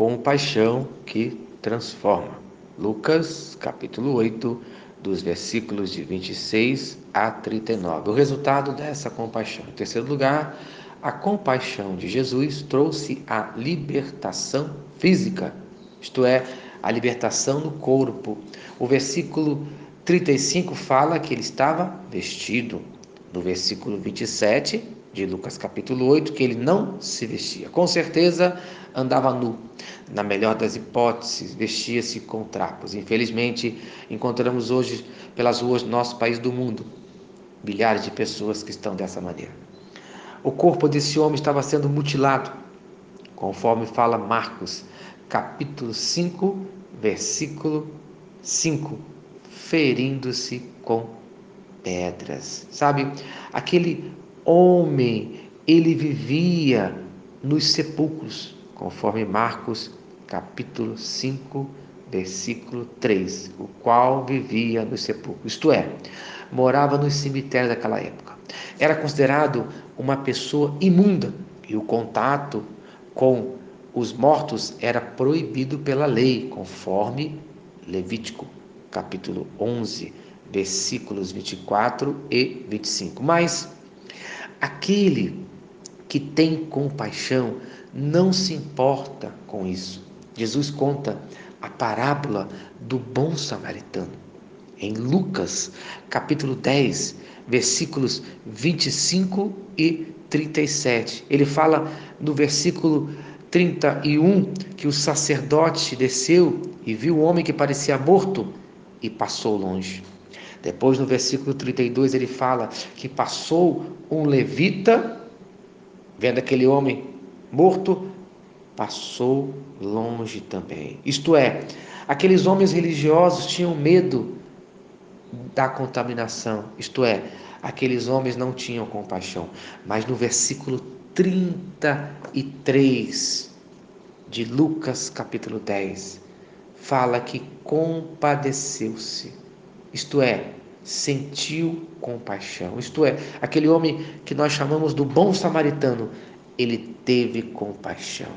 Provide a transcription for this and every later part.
compaixão que transforma. Lucas, capítulo 8, dos versículos de 26 a 39. O resultado dessa compaixão. Em terceiro lugar, a compaixão de Jesus trouxe a libertação física, isto é, a libertação do corpo. O versículo 35 fala que ele estava vestido. No versículo 27 de Lucas capítulo 8, que ele não se vestia. Com certeza andava nu. Na melhor das hipóteses, vestia-se com trapos. Infelizmente, encontramos hoje pelas ruas do nosso país do mundo milhares de pessoas que estão dessa maneira. O corpo desse homem estava sendo mutilado, conforme fala Marcos, capítulo 5, versículo 5, ferindo-se com pedras. Sabe, aquele homem, ele vivia nos sepulcros, conforme Marcos, capítulo 5, versículo 3, o qual vivia nos sepulcros, isto é, morava nos cemitérios daquela época. Era considerado uma pessoa imunda e o contato com os mortos era proibido pela lei, conforme Levítico, capítulo 11, versículos 24 e 25. Mas aquele que tem compaixão não se importa com isso. Jesus conta a parábola do bom samaritano em Lucas, capítulo 10, versículos 25 e 37. Ele fala no versículo 31 que o sacerdote desceu e viu o homem que parecia morto e passou longe. Depois, no versículo 32, ele fala que passou um levita, vendo aquele homem morto, passou longe também. Isto é, aqueles homens religiosos tinham medo da contaminação, isto é, aqueles homens não tinham compaixão. Mas no versículo 33 de Lucas, capítulo 10, fala que compadeceu-se, isto é, sentiu compaixão, isto é, aquele homem que nós chamamos do bom samaritano, ele teve compaixão.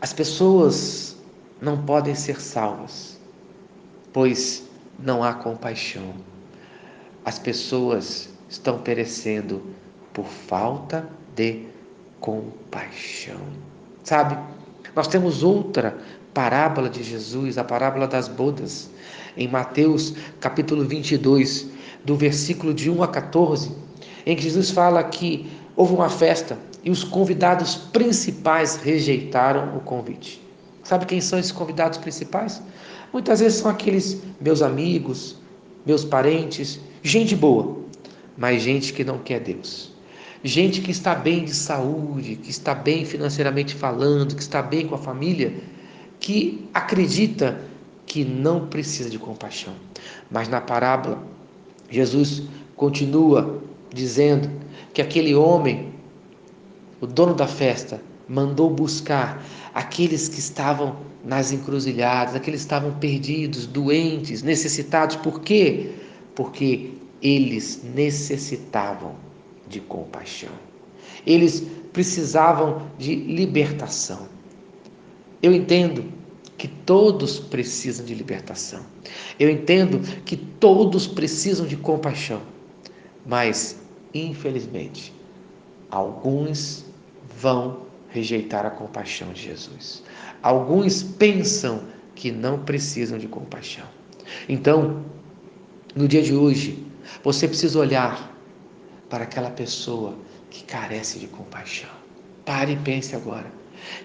As pessoas não podem ser salvas, pois não há compaixão. As pessoas estão perecendo por falta de compaixão. Sabe? Nós temos outra parábola de Jesus, a parábola das bodas, em Mateus capítulo 22, do versículo de 1 a 14, em que Jesus fala que houve uma festa e os convidados principais rejeitaram o convite. Sabe quem são esses convidados principais? Muitas vezes são aqueles meus amigos, meus parentes, gente boa, mas gente que não quer Deus. Gente que está bem de saúde, que está bem financeiramente falando, que está bem com a família, que acredita que não precisa de compaixão. Mas na parábola, Jesus continua dizendo que aquele homem, o dono da festa, mandou buscar aqueles que estavam nas encruzilhadas, aqueles que estavam perdidos, doentes, necessitados. Por quê? Porque eles necessitavam de compaixão. Eles precisavam de libertação. Eu entendo que todos precisam de libertação. Eu entendo que todos precisam de compaixão. Mas, infelizmente, alguns vão rejeitar a compaixão de Jesus. Alguns pensam que não precisam de compaixão. Então, no dia de hoje, você precisa olhar para aquela pessoa que carece de compaixão. Pare e pense agora.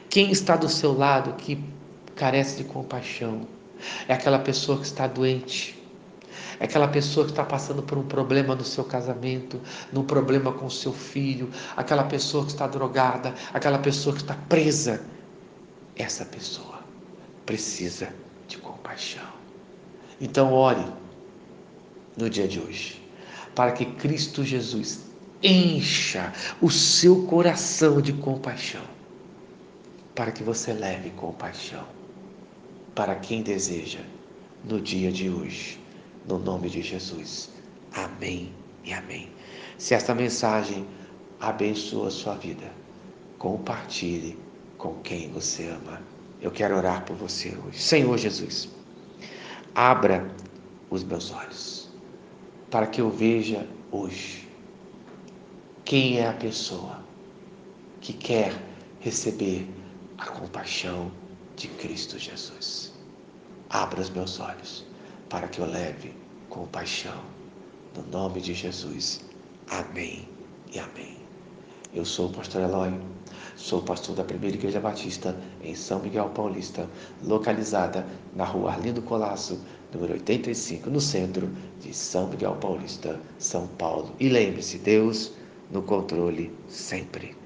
Quem está do seu lado que carece de compaixão? É aquela pessoa que está doente, é aquela pessoa que está passando por um problema no seu casamento, num problema com o seu filho, aquela pessoa que está drogada, aquela pessoa que está presa. Essa pessoa precisa de compaixão. Então, ore no dia de hoje, para que Cristo Jesus encha o seu coração de compaixão, para que você leve compaixão para quem deseja no dia de hoje no nome de Jesus. Amém e amém. Se esta mensagem abençoa a sua vida, compartilhe com quem você ama. Eu quero orar por você hoje. Senhor Jesus, abra os meus olhos para que eu veja hoje quem é a pessoa que quer receber a compaixão de Cristo Jesus. Abra os meus olhos para que eu leve compaixão. No nome de Jesus. Amém e amém. Eu sou o pastor Eloy, sou pastor da Primeira Igreja Batista em São Miguel Paulista, localizada na rua Arlindo Colasso, número 85, no centro de São Miguel Paulista, São Paulo. E lembre-se, Deus no controle sempre.